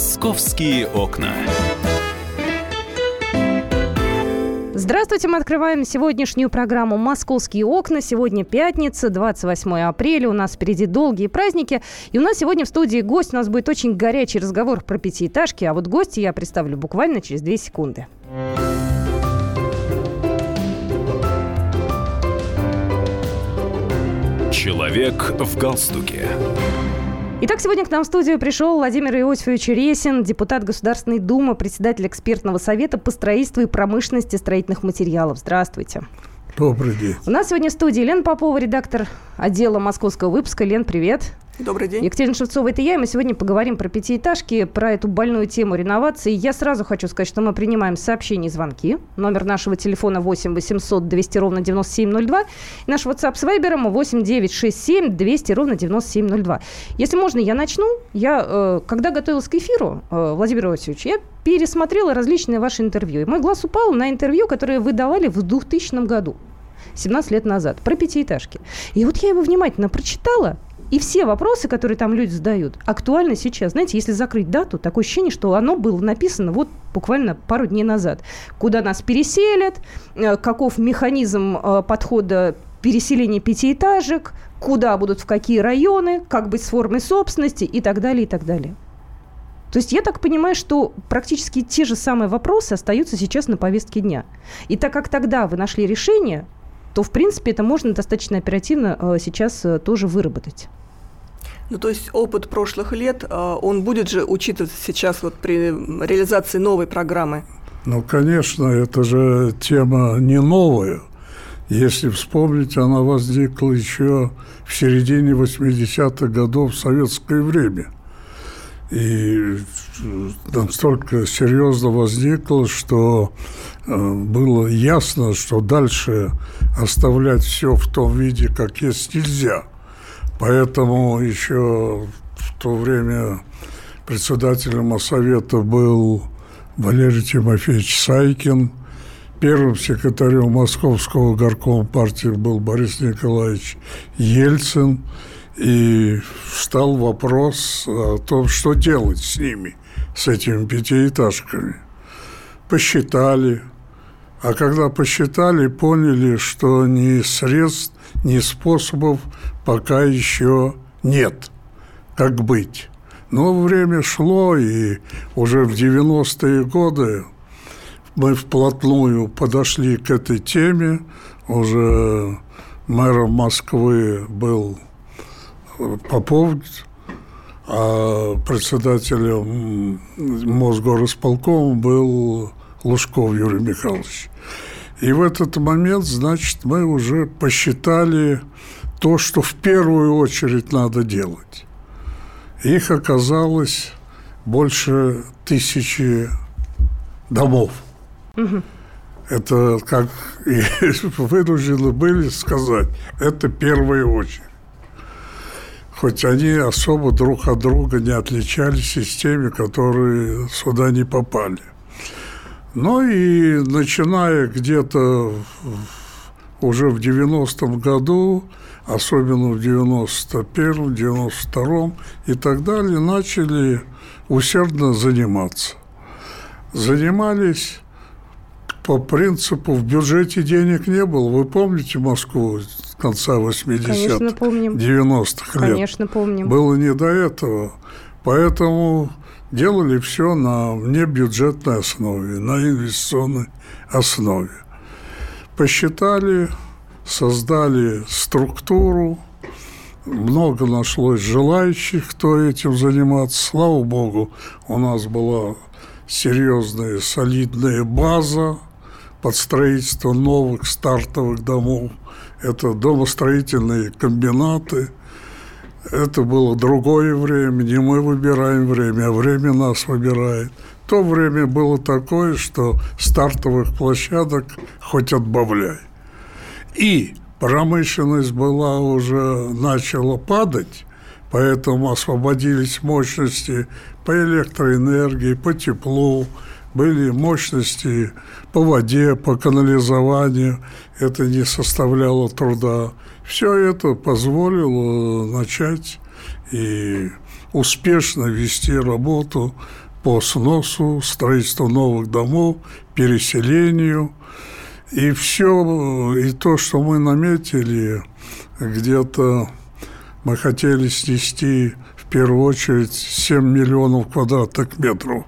«Московские окна». Здравствуйте, мы открываем сегодняшнюю программу «Московские окна». Сегодня пятница, 28 апреля. У нас впереди долгие праздники. И у нас сегодня в студии гость. У нас будет очень горячий разговор про пятиэтажки. А вот гости я представлю буквально через 2 секунды. Человек в галстуке. Итак, сегодня к нам в студию пришел Владимир Иосифович Ресин, депутат Государственной Думы, председатель экспертного совета по строительству и промышленности строительных материалов. Здравствуйте. Добрый день. У нас сегодня в студии Лен Попова, редактор отдела московского выпуска. Лен, привет. Добрый день. Екатерина Шевцова, это я, и мы сегодня поговорим про пятиэтажки, про эту больную тему реновации. Я сразу хочу сказать, что мы принимаем сообщения и звонки. Номер нашего телефона 8 800 200 ровно 9702. И наш WhatsApp с Вайбером 8 967 200 ровно 9702. Если можно, я начну. Я, э, когда готовилась к эфиру, э, Владимир Иосифович, я пересмотрела различные ваши интервью. И мой глаз упал на интервью, которое вы давали в 2000 году. 17 лет назад, про пятиэтажки. И вот я его внимательно прочитала, и все вопросы, которые там люди задают, актуальны сейчас. Знаете, если закрыть дату, такое ощущение, что оно было написано вот буквально пару дней назад. Куда нас переселят, э, каков механизм э, подхода переселения пятиэтажек, куда будут, в какие районы, как быть с формой собственности и так далее, и так далее. То есть я так понимаю, что практически те же самые вопросы остаются сейчас на повестке дня. И так как тогда вы нашли решение, то, в принципе, это можно достаточно оперативно э, сейчас тоже выработать. Ну, то есть опыт прошлых лет, а, он будет же учитываться сейчас вот при реализации новой программы? Ну, конечно, это же тема не новая. Если вспомнить, она возникла еще в середине 80-х годов в советское время. И настолько серьезно возникла, что э, было ясно, что дальше оставлять все в том виде, как есть, нельзя – Поэтому еще в то время председателем Моссовета был Валерий Тимофеевич Сайкин. Первым секретарем Московского горкома партии был Борис Николаевич Ельцин. И встал вопрос о том, что делать с ними, с этими пятиэтажками. Посчитали. А когда посчитали, поняли, что ни средств, ни способов пока еще нет. Как быть? Но время шло, и уже в 90-е годы мы вплотную подошли к этой теме. Уже мэром Москвы был Попов, а председателем Мосгорисполкома был Лужков Юрий Михайлович. И в этот момент, значит, мы уже посчитали то, что в первую очередь надо делать. Их оказалось больше тысячи домов. Угу. Это, как и вынуждены были сказать, это первая очередь. Хоть они особо друг от друга не отличались из теми, которые сюда не попали. Ну и начиная где-то уже в 90-м году особенно в 91-м, 92-м и так далее, начали усердно заниматься. Занимались по принципу в бюджете денег не было. Вы помните Москву конца 80-х, 90-х лет? Конечно, помним. Было не до этого. Поэтому делали все на небюджетной основе, на инвестиционной основе. Посчитали, создали структуру, много нашлось желающих, кто этим заниматься. Слава богу, у нас была серьезная, солидная база под строительство новых стартовых домов. Это домостроительные комбинаты. Это было другое время, не мы выбираем время, а время нас выбирает. То время было такое, что стартовых площадок хоть отбавляй. И промышленность была уже начала падать, поэтому освободились мощности по электроэнергии, по теплу, были мощности по воде, по канализованию. Это не составляло труда. Все это позволило начать и успешно вести работу по сносу, строительству новых домов, переселению. И все, и то, что мы наметили, где-то мы хотели снести в первую очередь 7 миллионов квадратных метров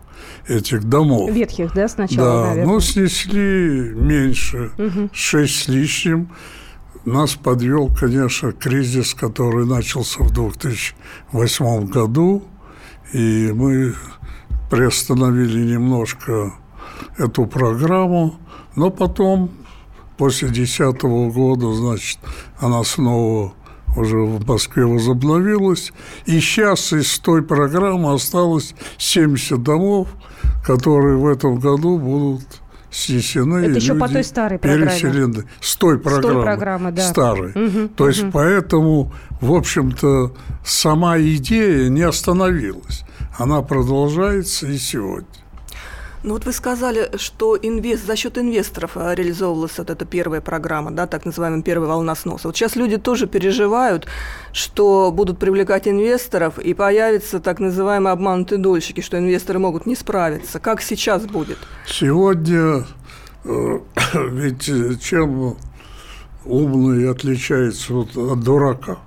этих домов. Ветхих, да, сначала, Да, наверное. но снесли меньше, угу. 6 с лишним. Нас подвел, конечно, кризис, который начался в 2008 году, и мы приостановили немножко эту программу, но потом, после 2010 года, значит, она снова уже в Москве возобновилась. И сейчас из той программы осталось 70 домов, которые в этом году будут снесены. Это еще по той старой программе. Переселены. С той программы. С той программы, да. Старой. Угу, То угу. есть, поэтому, в общем-то, сама идея не остановилась. Она продолжается и сегодня. Ну вот вы сказали, что инвест, за счет инвесторов э, реализовывалась вот эта первая программа, да, так называемая первая волна сноса. Вот сейчас люди тоже переживают, что будут привлекать инвесторов, и появятся так называемые обманутые дольщики, что инвесторы могут не справиться. Как сейчас будет? Сегодня э, ведь чем умный отличается вот от дурака?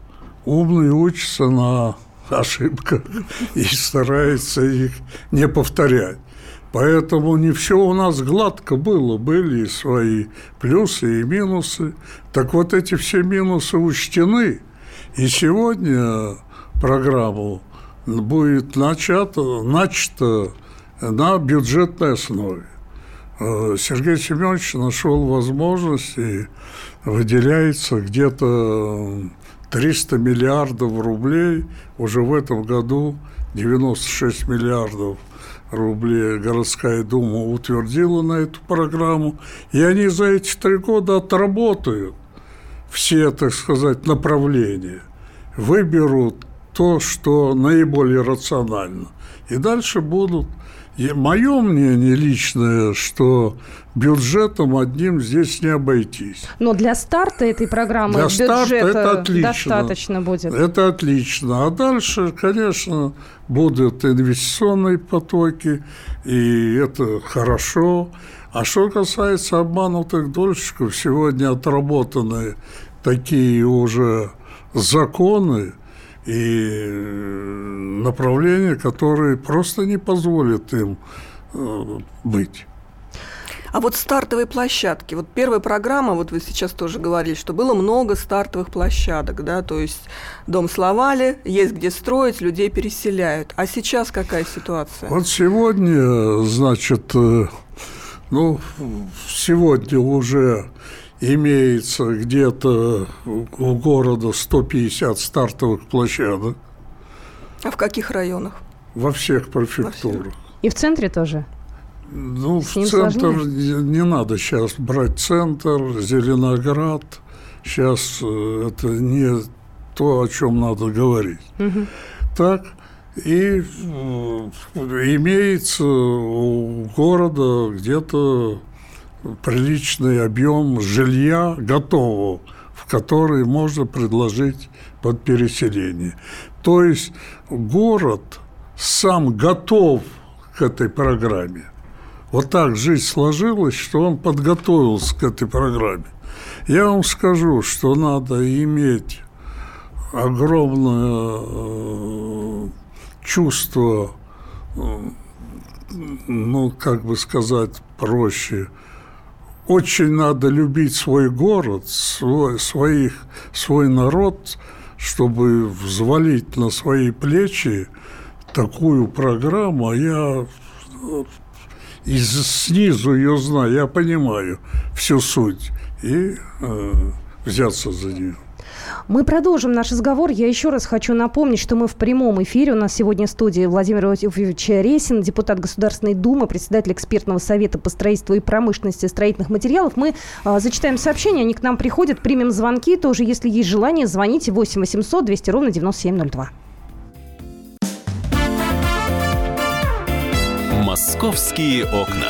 Умный учится на ошибках и старается их не повторять. Поэтому не все у нас гладко было, были и свои плюсы и минусы. Так вот эти все минусы учтены. И сегодня программу будет начата, начата на бюджетной основе. Э, Сергей Семенович нашел возможность и выделяется где-то 300 миллиардов рублей. Уже в этом году 96 миллиардов – рублей городская дума утвердила на эту программу, и они за эти три года отработают все, так сказать, направления, выберут то, что наиболее рационально, и дальше будут мое мнение личное, что бюджетом одним здесь не обойтись. Но для старта этой программы для бюджета это отлично. достаточно будет. Это отлично. А дальше, конечно, будут инвестиционные потоки, и это хорошо. А что касается обманутых дольщиков, сегодня отработаны такие уже законы, и направления, которые просто не позволят им э, быть. А вот стартовые площадки. Вот первая программа, вот вы сейчас тоже говорили, что было много стартовых площадок, да, то есть дом словали, есть где строить, людей переселяют. А сейчас какая ситуация? Вот сегодня, значит, э, ну, сегодня уже имеется где-то у города 150 стартовых площадок. А в каких районах? Во всех префектурах. И в центре тоже? Ну, С в центр сложнее? не надо сейчас брать центр, Зеленоград. Сейчас э, это не то, о чем надо говорить. Угу. Так, и э, имеется у города где-то приличный объем жилья готового, в который можно предложить под переселение. То есть город сам готов к этой программе. Вот так жизнь сложилась, что он подготовился к этой программе. Я вам скажу, что надо иметь огромное э, чувство, э, ну, как бы сказать проще – очень надо любить свой город, свой, своих, свой народ, чтобы взвалить на свои плечи такую программу. А я из снизу ее знаю, я понимаю всю суть и э, взяться за нее. Мы продолжим наш разговор. Я еще раз хочу напомнить, что мы в прямом эфире. У нас сегодня в студии Владимир Иосифович Ресин, депутат Государственной Думы, председатель экспертного совета по строительству и промышленности строительных материалов. Мы э, зачитаем сообщения, они к нам приходят, примем звонки. Тоже, если есть желание, звоните 8 800 200 ровно 9702. «Московские окна».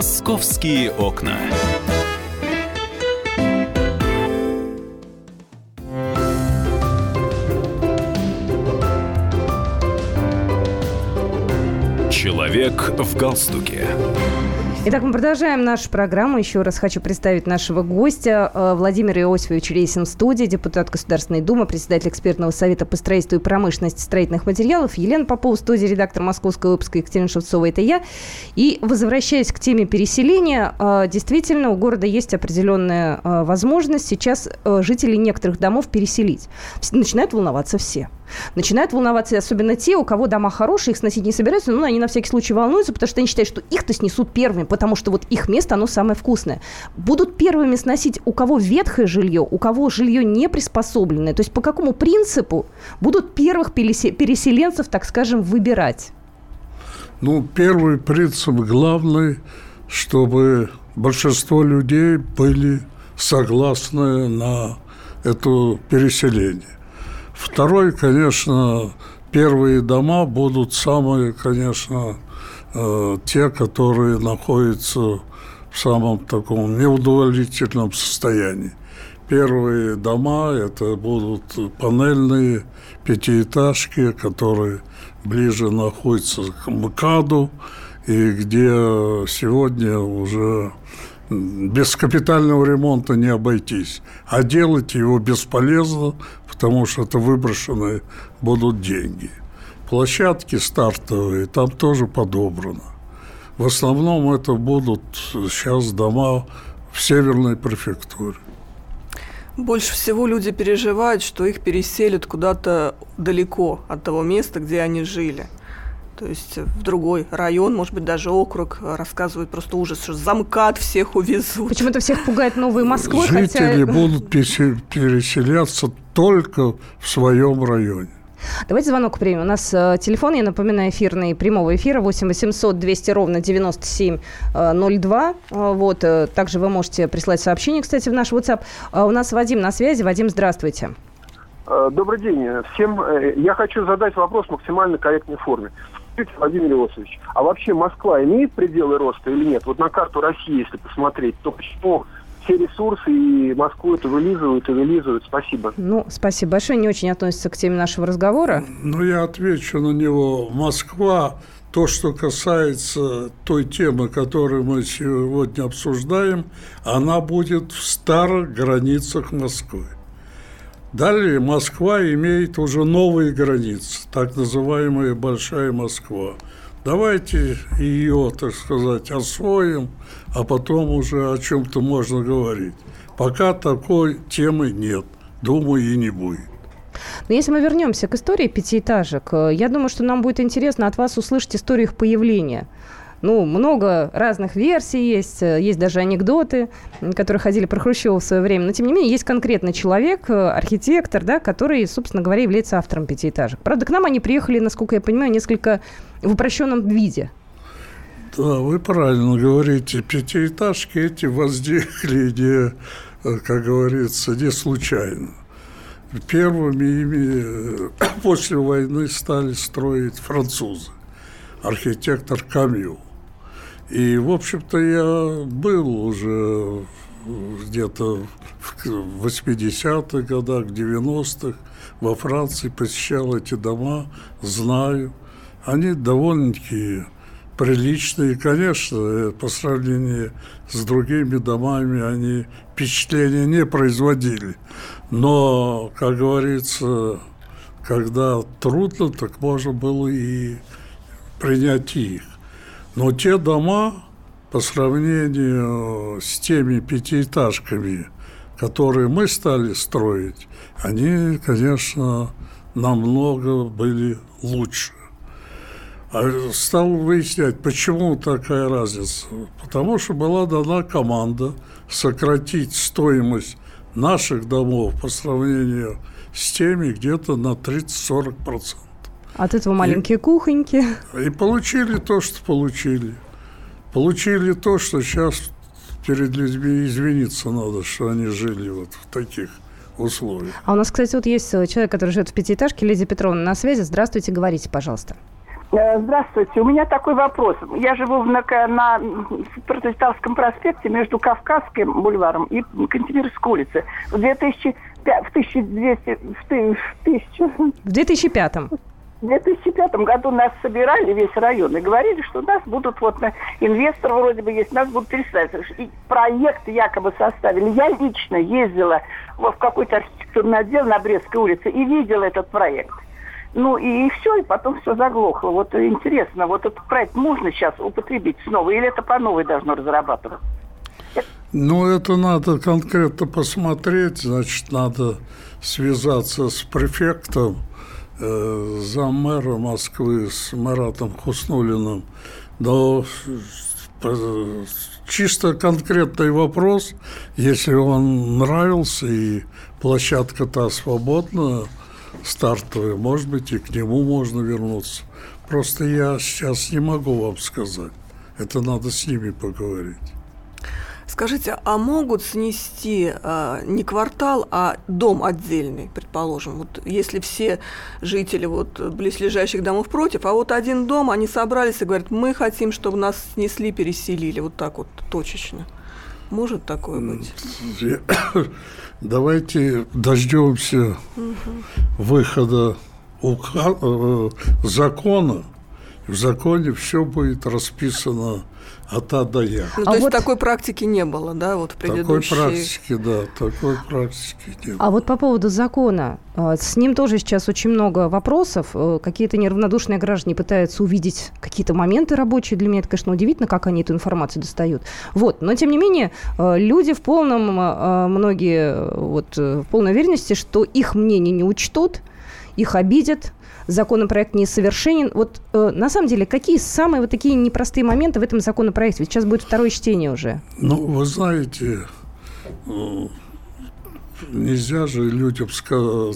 Московские окна. Человек в галстуке. Итак, мы продолжаем нашу программу. Еще раз хочу представить нашего гостя э, Владимир Иосифович Рейсин в студии, депутат Государственной Думы, председатель экспертного совета по строительству и промышленности строительных материалов. Елена Попова студии, редактор московского выпуска Екатерина Шевцова, это я. И возвращаясь к теме переселения, э, действительно, у города есть определенная э, возможность сейчас жителей некоторых домов переселить. Начинают волноваться все. Начинают волноваться особенно те, у кого дома хорошие, их сносить не собираются, но они на всякий случай волнуются, потому что они считают, что их-то снесут первыми, потому что вот их место, оно самое вкусное. Будут первыми сносить у кого ветхое жилье, у кого жилье не приспособленное. То есть по какому принципу будут первых переселенцев, так скажем, выбирать? Ну, первый принцип главный, чтобы большинство людей были согласны на это переселение. Второй, конечно, первые дома будут самые, конечно, э, те, которые находятся в самом таком неудовлетворительном состоянии. Первые дома – это будут панельные пятиэтажки, которые ближе находятся к МКАДу, и где сегодня уже без капитального ремонта не обойтись. А делать его бесполезно, потому что это выброшенные будут деньги. Площадки стартовые там тоже подобрано. В основном это будут сейчас дома в северной префектуре. Больше всего люди переживают, что их переселят куда-то далеко от того места, где они жили то есть в другой район, может быть, даже округ, рассказывают просто ужас, что замкат всех увезут. Почему-то всех пугает новые Москвы, Жители хотя... будут переселяться только в своем районе. Давайте звонок примем. У нас э, телефон, я напоминаю, эфирный, прямого эфира 8 800 200 ровно 9702. Э, вот, э, также вы можете прислать сообщение, кстати, в наш WhatsApp. Э, у нас Вадим на связи. Вадим, здравствуйте. Э, добрый день всем. Э, я хочу задать вопрос в максимально корректной форме. Скажите, Владимир Иосифович, а вообще Москва имеет пределы роста или нет? Вот на карту России, если посмотреть, то почему все ресурсы и Москву это вылизывают и вылизывают. Спасибо. Ну, спасибо большое. Не очень относится к теме нашего разговора. Ну, я отвечу на него. Москва, то, что касается той темы, которую мы сегодня обсуждаем, она будет в старых границах Москвы. Далее Москва имеет уже новые границы, так называемая Большая Москва. Давайте ее, так сказать, освоим, а потом уже о чем-то можно говорить. Пока такой темы нет, думаю, и не будет. Но если мы вернемся к истории пятиэтажек, я думаю, что нам будет интересно от вас услышать историю их появления. Ну, много разных версий есть, э, есть даже анекдоты, которые ходили про Хрущева в свое время. Но, тем не менее, есть конкретный человек, э, архитектор, да, который, собственно говоря, является автором пятиэтажек. Правда, к нам они приехали, насколько я понимаю, несколько в упрощенном виде. Да, вы правильно говорите. Пятиэтажки эти возникли не, э, как говорится, не случайно. Первыми ими после войны стали строить французы, архитектор Камю. И, в общем-то, я был уже где-то в 80-х годах, в 90-х во Франции, посещал эти дома, знаю. Они довольно-таки приличные, конечно, по сравнению с другими домами они впечатления не производили. Но, как говорится, когда трудно, так можно было и принять их. Но те дома, по сравнению с теми пятиэтажками, которые мы стали строить, они, конечно, намного были лучше. А стал выяснять, почему такая разница. Потому что была дана команда сократить стоимость наших домов по сравнению с теми где-то на 30-40%. От этого маленькие и, кухоньки. И получили то, что получили. Получили то, что сейчас перед людьми извиниться надо, что они жили вот в таких условиях. А у нас, кстати, вот есть человек, который живет в пятиэтажке, Лидия Петровна, на связи. Здравствуйте, говорите, пожалуйста. Э, здравствуйте. У меня такой вопрос. Я живу на, на Протестантском проспекте между Кавказским бульваром и Кантемировской улицей. В 2000 в 1200 в, тысячу... в 2005 в 2005 году нас собирали, весь район, и говорили, что нас будут, вот, инвестор вроде бы есть, нас будут переставить. И проект якобы составили. Я лично ездила в какой-то архитектурный отдел на Брестской улице и видела этот проект. Ну и, и все, и потом все заглохло. Вот интересно, вот этот проект можно сейчас употребить снова, или это по новой должно разрабатываться? Ну, это надо конкретно посмотреть, значит, надо связаться с префектом, э, заммэра Москвы, с Маратом Хуснулиным. Но чисто конкретный вопрос, если он нравился и площадка та свободна, стартовая, может быть, и к нему можно вернуться. Просто я сейчас не могу вам сказать. Это надо с ними поговорить. Скажите, а могут снести а, не квартал, а дом отдельный, предположим? Вот если все жители вот близлежащих домов против, а вот один дом, они собрались и говорят, мы хотим, чтобы нас снесли, переселили, вот так вот точечно. Может такое быть? Давайте дождемся угу. выхода э, закона. В законе все будет расписано от А до Я. Ну, а то есть вот... такой практики не было, да, вот в предыдущей... Такой практики, да, такой практики не было. А вот по поводу закона, а, с ним тоже сейчас очень много вопросов. Э, какие-то неравнодушные граждане пытаются увидеть какие-то моменты рабочие. Для меня это, конечно, удивительно, как они эту информацию достают. Вот, но тем не менее, э, люди в полном, э, многие вот в полной уверенности, что их мнение не учтут, их обидят, законопроект несовершенен. Вот э, на самом деле, какие самые вот такие непростые моменты в этом законопроекте? Ведь сейчас будет второе чтение уже. Ну, вы знаете, э, нельзя же людям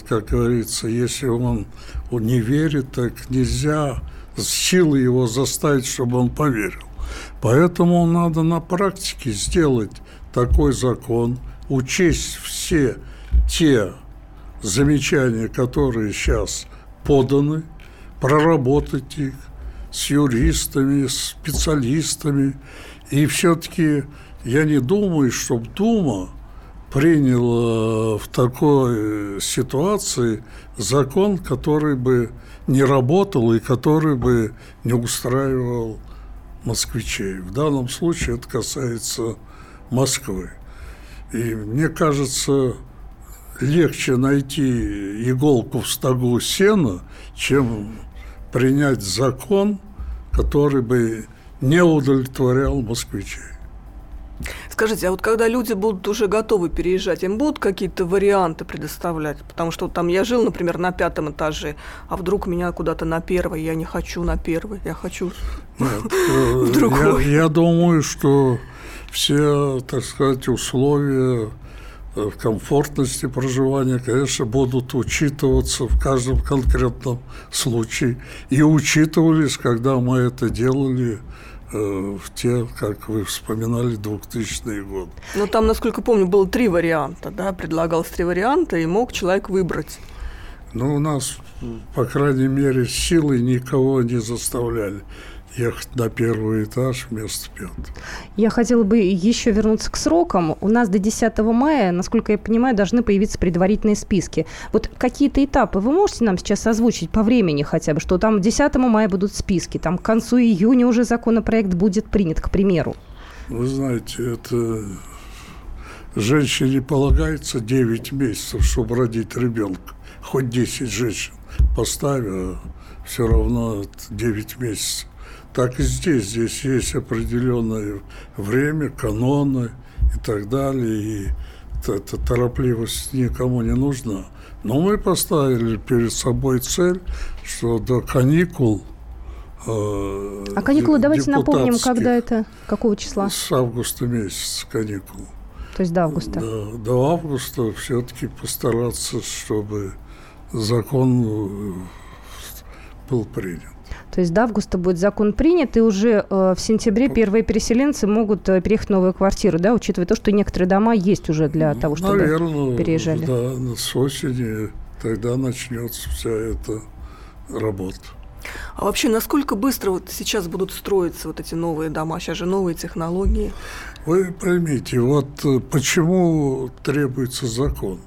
как говорится, если он, он не верит, так нельзя с силы его заставить, чтобы он поверил. Поэтому надо на практике сделать такой закон, учесть все те замечания, которые сейчас поданы, проработать их с юристами, с специалистами. И все-таки я не думаю, чтобы Дума приняла в такой ситуации закон, который бы не работал и который бы не устраивал москвичей. В данном случае это касается Москвы. И мне кажется, легче найти иголку в стогу сена, чем принять закон, который бы не удовлетворял москвичей. Скажите, а вот когда люди будут уже готовы переезжать, им будут какие-то варианты предоставлять? Потому что там я жил, например, на пятом этаже, а вдруг меня куда-то на первый, я не хочу на первый, я хочу Нет, в другой. Я думаю, что все, так сказать, условия Э, комфортности проживания, конечно, будут учитываться в каждом конкретном случае. И учитывались, когда мы это делали э, в те, как вы вспоминали, 2000-е годы. Ну, там, насколько помню, было три варианта, да, предлагалось три варианта, и мог человек выбрать. Ну, у нас, по крайней мере, силой никого не заставляли ехать на первый этаж вместо пятого. Я хотела бы еще вернуться к срокам. У нас до 10 мая, насколько я понимаю, должны появиться предварительные списки. Вот какие-то этапы вы можете нам сейчас озвучить по времени хотя бы, что там 10 мая будут списки, там к концу июня уже законопроект будет принят, к примеру? Вы знаете, это женщине полагается 9 месяцев, чтобы родить ребенка. Хоть 10 женщин поставь, все равно 9 месяцев. Так и здесь. Здесь есть определенное время, каноны и так далее. И эта торопливость никому не нужна. Но мы поставили перед собой цель, что до каникул э, А каникулы давайте напомним, когда это, какого числа? С августа месяца каникулы. То есть до августа? До, до августа все-таки постараться, чтобы закон э, был принят. То есть до августа будет закон принят, и уже э, в сентябре первые переселенцы могут э, переехать в новую квартиру, да, учитывая то, что некоторые дома есть уже для того, чтобы Наверное, переезжали. Да, с осени тогда начнется вся эта работа. А вообще, насколько быстро вот сейчас будут строиться вот эти новые дома? Сейчас же новые технологии. Вы поймите, вот э, почему требуется закон?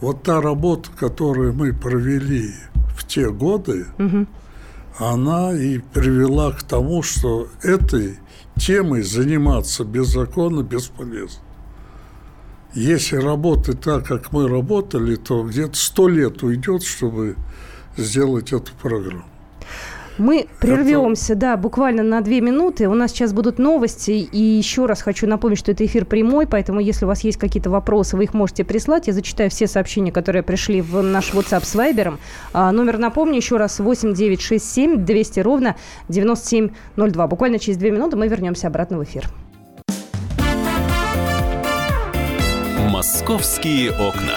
Вот та работа, которую мы провели в те годы, угу. Она и привела к тому, что этой темой заниматься без закона бесполезно. Если работать так, как мы работали, то где-то сто лет уйдет, чтобы сделать эту программу. Мы прервемся, да, буквально на две минуты. У нас сейчас будут новости. И еще раз хочу напомнить, что это эфир прямой, поэтому если у вас есть какие-то вопросы, вы их можете прислать. Я зачитаю все сообщения, которые пришли в наш WhatsApp с Вайбером. А, номер, напомню, еще раз 8967 200 ровно 9702. Буквально через две минуты мы вернемся обратно в эфир. «Московские окна».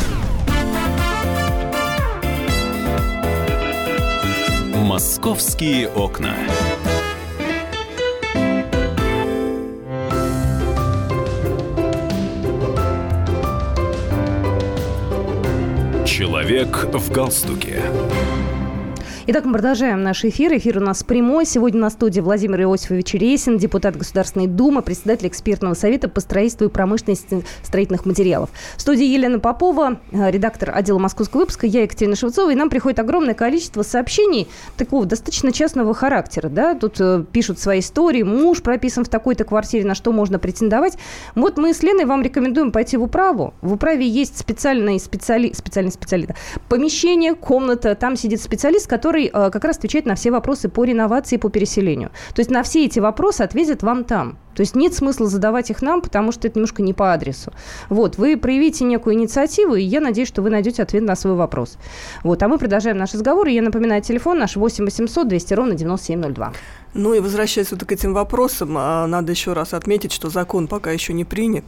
Московские окна. Человек в галстуке. Итак, мы продолжаем наш эфир. Эфир у нас прямой. Сегодня на студии Владимир Иосифович Рейсин, депутат Государственной Думы, председатель экспертного совета по строительству и промышленности строительных материалов. В студии Елена Попова, э, редактор отдела московского выпуска, я Екатерина Шевцова, и нам приходит огромное количество сообщений такого достаточно частного характера. Да? Тут э, пишут свои истории, муж прописан в такой-то квартире, на что можно претендовать. Вот мы с Леной вам рекомендуем пойти в управу. В управе есть специальный специали... специальный специалист. Помещение, комната, там сидит специалист, который который э, как раз отвечает на все вопросы по реновации, по переселению. То есть на все эти вопросы ответят вам там. То есть нет смысла задавать их нам, потому что это немножко не по адресу. Вот, вы проявите некую инициативу, и я надеюсь, что вы найдете ответ на свой вопрос. Вот, а мы продолжаем наш разговор, и я напоминаю, телефон наш 8 800 200 ровно 9702. Ну и возвращаясь вот к этим вопросам, а, надо еще раз отметить, что закон пока еще не принят,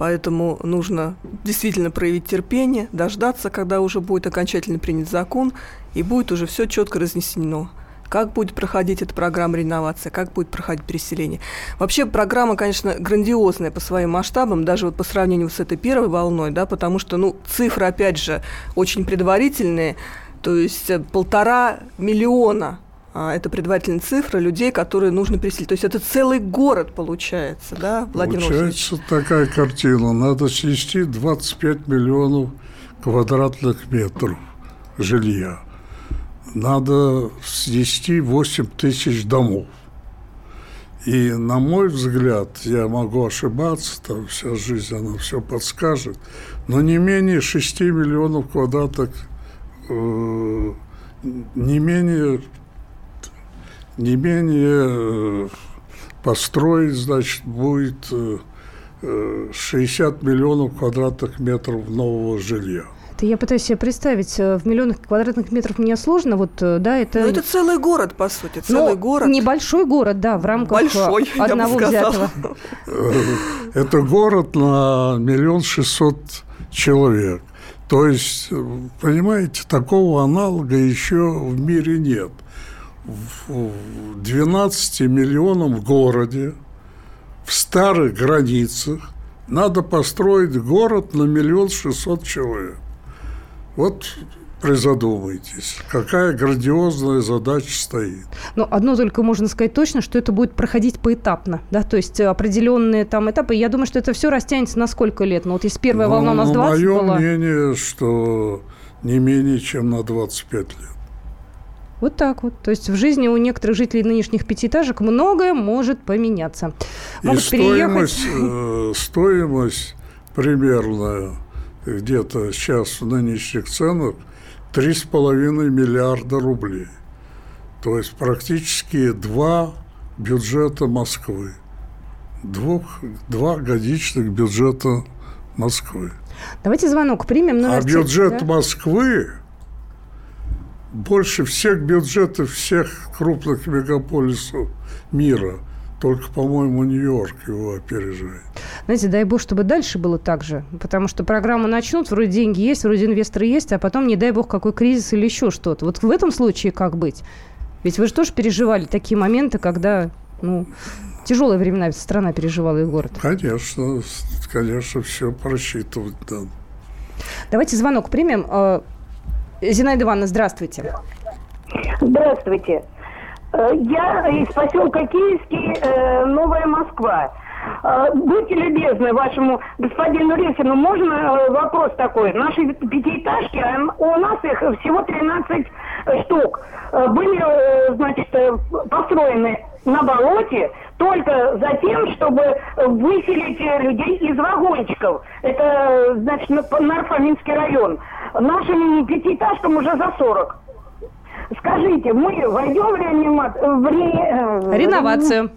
поэтому нужно действительно проявить терпение, дождаться, когда уже будет окончательно принят закон, и будет уже все четко разнесено как будет проходить эта программа реновации, как будет проходить переселение. Вообще программа, конечно, грандиозная по своим масштабам, даже вот по сравнению с этой первой волной, да, потому что, ну, цифры, опять же, очень предварительные, то есть э, полтора миллиона это предварительная цифра людей, которые нужно переселить. То есть это целый город получается, да, Владимир Получается Владимирович? такая картина. Надо снести 25 миллионов квадратных метров жилья. Надо снести 8 тысяч домов. И, на мой взгляд, я могу ошибаться, там вся жизнь, она все подскажет, но не менее 6 миллионов квадратных, э, не менее, не менее э, построить, значит, будет э, 60 э, миллионов квадратных метров нового жилья. Это я пытаюсь себе представить. Э, в миллионах квадратных метров мне сложно. Вот, э, да, это... Ну, это целый город, по сути, целый Но город. Небольшой город, да, в рамках Большой, одного взятого. Это город на миллион шестьсот человек. То есть, понимаете, такого аналога еще в мире нет. В 12 миллионам в городе, в старых границах, надо построить город на миллион шестьсот человек. Вот призадумайтесь, какая грандиозная задача стоит. Ну, одно только можно сказать точно, что это будет проходить поэтапно, да, то есть определенные там этапы. Я думаю, что это все растянется на сколько лет? Ну, вот если первая ну, волна у нас 20 Мое была... мнение, что не менее чем на 25 лет. Вот так вот. То есть в жизни у некоторых жителей нынешних пятиэтажек многое может поменяться. Могут И стоимость, э, стоимость примерно где-то сейчас в нынешних ценах 3,5 миллиарда рублей. То есть практически два бюджета Москвы. Двух, два годичных бюджета Москвы. Давайте звонок примем. а бюджет да? Москвы больше всех бюджетов всех крупных мегаполисов мира. Только, по-моему, Нью-Йорк его опережает. Знаете, дай бог, чтобы дальше было так же. Потому что программу начнут, вроде деньги есть, вроде инвесторы есть, а потом, не дай бог, какой кризис или еще что-то. Вот в этом случае как быть? Ведь вы же тоже переживали такие моменты, когда, ну, тяжелые времена страна переживала и город. Конечно, конечно, все просчитывать надо. Давайте звонок примем. Зинаида Ивановна, здравствуйте. Здравствуйте. Э, я из поселка Киевский, э, Новая Москва. Э, будьте любезны вашему господину Ресину, можно вопрос такой? Наши пятиэтажки, а у нас их всего 13 штук, были, значит, построены на болоте только за тем, чтобы выселить людей из вагончиков. Это, значит, Нарфаминский район. Нашим пятиэтажкам уже за 40. Скажите, мы войдем в, реанимат... в ре... Э, реновацию?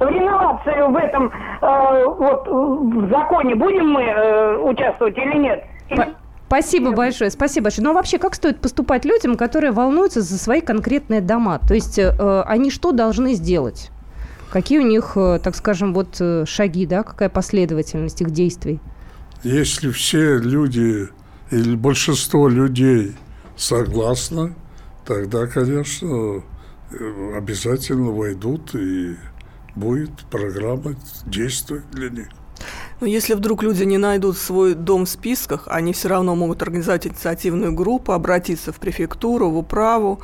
В реновацию в этом э, вот в законе будем мы э, участвовать или нет? Спасибо большое, спасибо большое. Но вообще, как стоит поступать людям, которые волнуются за свои конкретные дома? То есть э, они что должны сделать? Какие у них, э, так скажем, вот э, шаги, да, какая последовательность их действий? Если все люди или большинство людей согласны, тогда, конечно, обязательно войдут и будет программа действовать для них. Но если вдруг люди не найдут свой дом в списках, они все равно могут организовать инициативную группу, обратиться в префектуру, в управу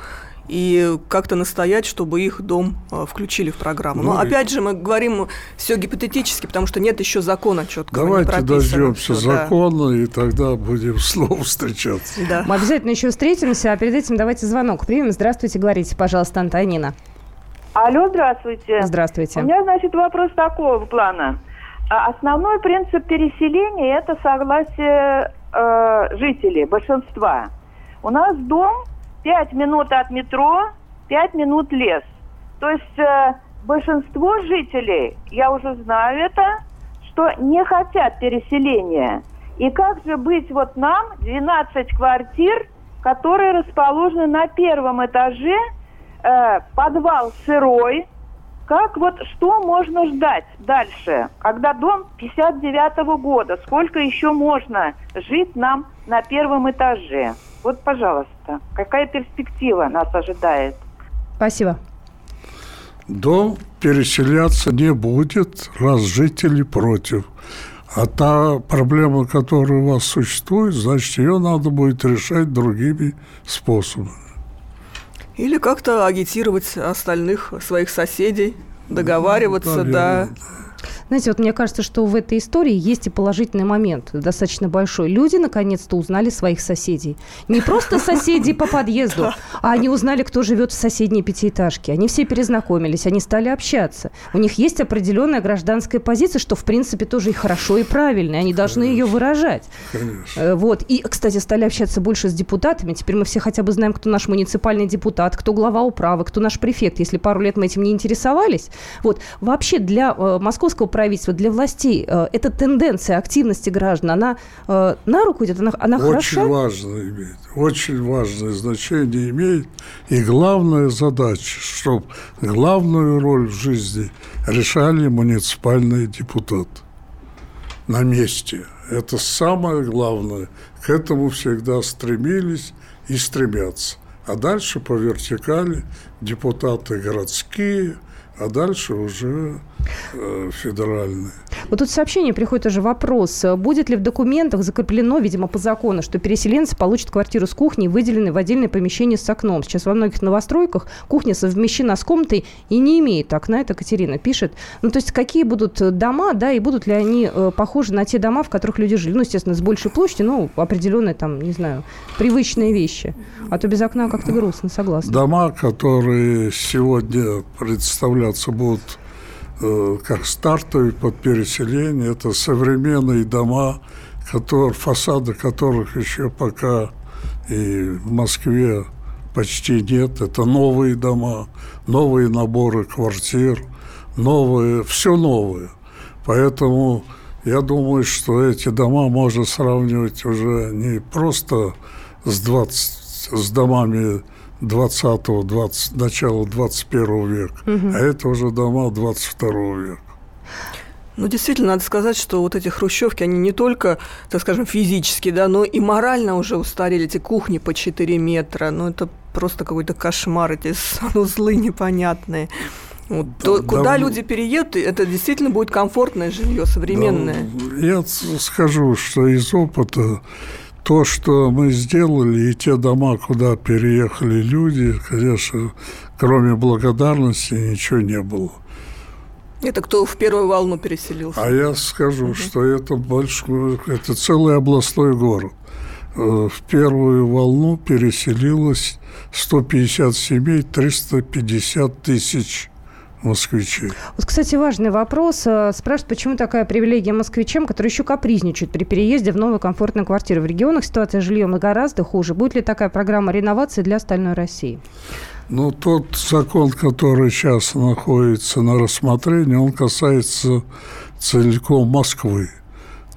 и как-то настоять, чтобы их дом э, включили в программу. Ну, Но опять же мы говорим все гипотетически, потому что нет еще закона четкого. Давайте дождемся закона, да. и тогда будем снова встречаться. Да. Мы обязательно еще встретимся, а перед этим давайте звонок примем. Здравствуйте, говорите, пожалуйста, Антонина. Алло, здравствуйте. Здравствуйте. У меня, значит, вопрос такого плана. А основной принцип переселения – это согласие э, жителей, большинства. У нас дом 5 минут от метро, 5 минут лес. То есть э, большинство жителей, я уже знаю это, что не хотят переселения. И как же быть вот нам, 12 квартир, которые расположены на первом этаже, э, подвал сырой, как вот, что можно ждать дальше, когда дом 59-го года, сколько еще можно жить нам на первом этаже? Вот, пожалуйста, какая перспектива нас ожидает? Спасибо. Дом переселяться не будет, раз жители против. А та проблема, которая у вас существует, значит, ее надо будет решать другими способами. Или как-то агитировать остальных своих соседей, договариваться, да. да. Знаете, вот мне кажется, что в этой истории есть и положительный момент, достаточно большой. Люди наконец-то узнали своих соседей. Не просто соседей по подъезду, а они узнали, кто живет в соседней пятиэтажке. Они все перезнакомились, они стали общаться. У них есть определенная гражданская позиция, что, в принципе, тоже и хорошо, и правильно. И они должны Конечно. ее выражать. Конечно. Э, вот. И, кстати, стали общаться больше с депутатами. Теперь мы все хотя бы знаем, кто наш муниципальный депутат, кто глава управы, кто наш префект. Если пару лет мы этим не интересовались. Вот. Вообще для э, московского правительства, для властей, э, эта тенденция активности граждан, она э, на руку идет, она, она очень хороша? Очень важно имеет, очень важное значение имеет. И главная задача, чтобы главную роль в жизни решали муниципальные депутаты на месте. Это самое главное. К этому всегда стремились и стремятся. А дальше по вертикали депутаты городские, а дальше уже федеральные. Вот тут сообщение приходит уже вопрос. Будет ли в документах закреплено, видимо, по закону, что переселенцы получат квартиру с кухней, выделенной в отдельное помещение с окном? Сейчас во многих новостройках кухня совмещена с комнатой и не имеет окна. Это Катерина пишет. Ну, то есть какие будут дома, да, и будут ли они э, похожи на те дома, в которых люди жили? Ну, естественно, с большей площадью, ну, определенные там, не знаю, привычные вещи. А то без окна как-то грустно, согласна. Дома, которые сегодня представляться будут э, как стартовые под переселение, это современные дома, которые, фасады которых еще пока и в Москве почти нет. Это новые дома, новые наборы квартир, новые, все новое. Поэтому я думаю, что эти дома можно сравнивать уже не просто с, 20, с домами 20-го, 20, начала 21 века, угу. а это уже дома 22 века. Ну, действительно, надо сказать, что вот эти хрущевки, они не только, так скажем, физически, да, но и морально уже устарели. Эти кухни по 4 метра, ну, это просто какой-то кошмар, эти санузлы непонятные. Вот, да, то, куда да, люди переедут, это действительно будет комфортное жилье, современное. Да, я скажу, что из опыта то, что мы сделали, и те дома, куда переехали люди, конечно, кроме благодарности ничего не было. Это кто в первую волну переселился? А я скажу, угу. что это большой, это целый областной город. Э, в первую волну переселилось 150 семей, 350 тысяч москвичей. Вот, кстати, важный вопрос. Э, спрашивают, почему такая привилегия москвичам, которые еще капризничают при переезде в новую комфортную квартиру. В регионах ситуация с жильем гораздо хуже. Будет ли такая программа реновации для остальной России? Ну, тот закон, который сейчас находится на рассмотрении, он касается целиком Москвы.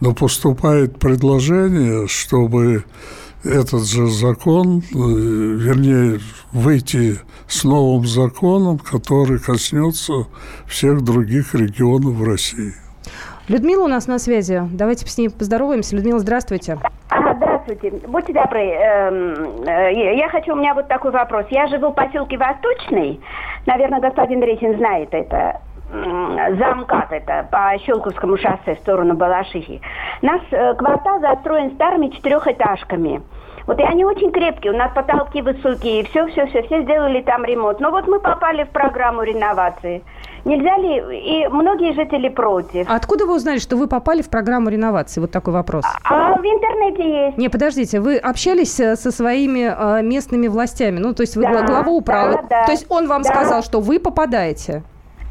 Но поступает предложение, чтобы этот же закон, э, вернее, выйти с новым законом, который коснется всех других регионов в России. Людмила у нас на связи. Давайте с ней поздороваемся. Людмила, здравствуйте. Здравствуйте. Будьте добры. Эм, э, я хочу, у меня вот такой вопрос. Я живу в поселке Восточный. Наверное, господин Рейсин знает это замкат это по Щелковскому шоссе в сторону Балашихи. Наш э, квартал застроен старыми четырехэтажками. Вот и они очень крепкие, у нас потолки высокие, все-все-все, все сделали там ремонт. Но вот мы попали в программу реновации. Нельзя ли, и многие жители против. А откуда вы узнали, что вы попали в программу реновации? Вот такой вопрос. А, а в интернете есть. Не, подождите, вы общались э, со своими э, местными властями, ну, то есть вы да, главу управы. Да, да, то есть он вам да. сказал, что вы попадаете?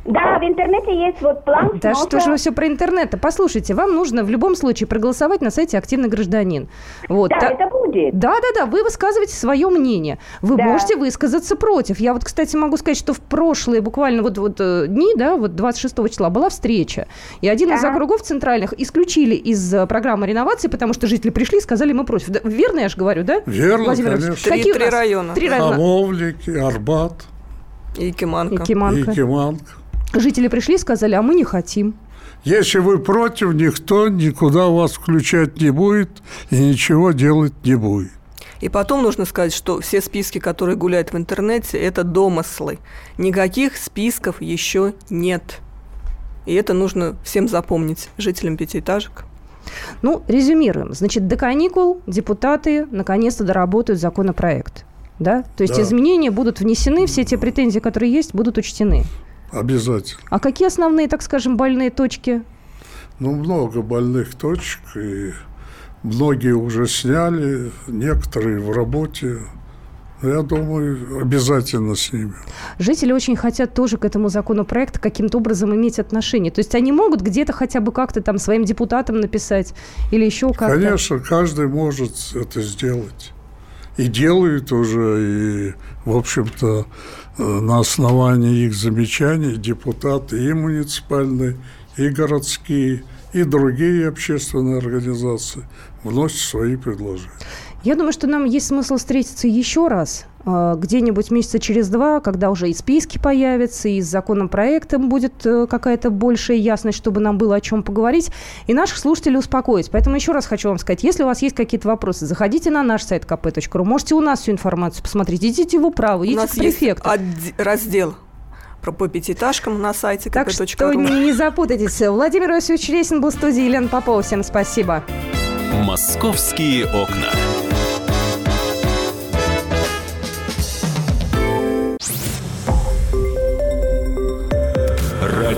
Да, в интернете есть вот план. Да сноса. что же вы все про интернет? Послушайте, вам нужно в любом случае проголосовать на сайте «Активный гражданин». Вот. Да, Та... это будет. Да, да, да, вы высказываете свое мнение. Вы да. можете высказаться против. Я вот, кстати, могу сказать, что в прошлые буквально вот, вот э, дни, да, вот 26 числа была встреча. И один да. из округов центральных исключили из э, программы реновации, потому что жители пришли и сказали, мы против. Да, верно я же говорю, да? Верно, Владимир конечно. Какие три, три района. Три района. Хамовники, Арбат. И Киманка. И Киманка. И Киманка. Жители пришли и сказали, а мы не хотим. Если вы против, никто никуда вас включать не будет и ничего делать не будет. И потом нужно сказать, что все списки, которые гуляют в интернете, это домыслы. Никаких списков еще нет. И это нужно всем запомнить, жителям пятиэтажек. Ну, резюмируем. Значит, до каникул депутаты наконец-то доработают законопроект. Да? То есть да. изменения будут внесены, все те претензии, которые есть, будут учтены. Обязательно. А какие основные, так скажем, больные точки? Ну, много больных точек, и многие уже сняли, некоторые в работе. Я думаю, обязательно с ними. Жители очень хотят тоже к этому законопроекту каким-то образом иметь отношение. То есть они могут где-то хотя бы как-то там своим депутатам написать или еще как-то? Конечно, каждый может это сделать. И делают уже, и, в общем-то, Э, на основании их замечаний депутаты и муниципальные, и городские, и другие общественные организации вносят свои предложения. Я думаю, что нам есть смысл встретиться еще раз где-нибудь месяца через два, когда уже и списки появятся, и с законопроектом будет э, какая-то большая ясность, чтобы нам было о чем поговорить, и наших слушателей успокоить. Поэтому еще раз хочу вам сказать, если у вас есть какие-то вопросы, заходите на наш сайт kp.ru, можете у нас всю информацию посмотреть, идите в управу, идите к префекту. Есть раздел про по пятиэтажкам на сайте Так что не запутайтесь. Владимир Иосифович Ресин был в студии, Елена Попова. Всем спасибо. «Московские окна».